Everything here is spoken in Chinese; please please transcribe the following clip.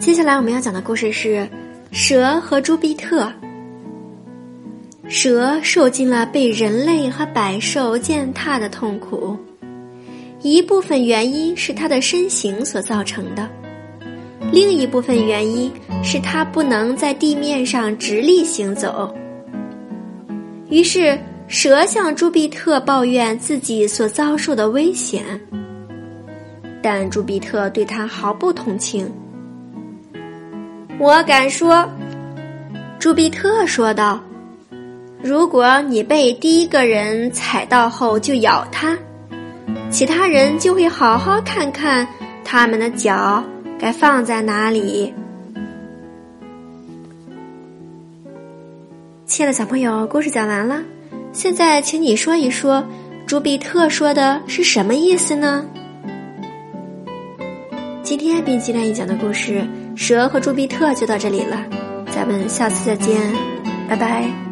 接下来我们要讲的故事是蛇和朱庇特。蛇受尽了被人类和百兽践踏的痛苦，一部分原因是它的身形所造成的，另一部分原因是它不能在地面上直立行走。于是，蛇向朱庇特抱怨自己所遭受的危险，但朱庇特对他毫不同情。我敢说，朱庇特说道。如果你被第一个人踩到后就咬他，其他人就会好好看看他们的脚该放在哪里。亲爱的小朋友，故事讲完了，现在请你说一说朱庇特说的是什么意思呢？今天冰激凌讲的故事《蛇和朱庇特》就到这里了，咱们下次再见，拜拜。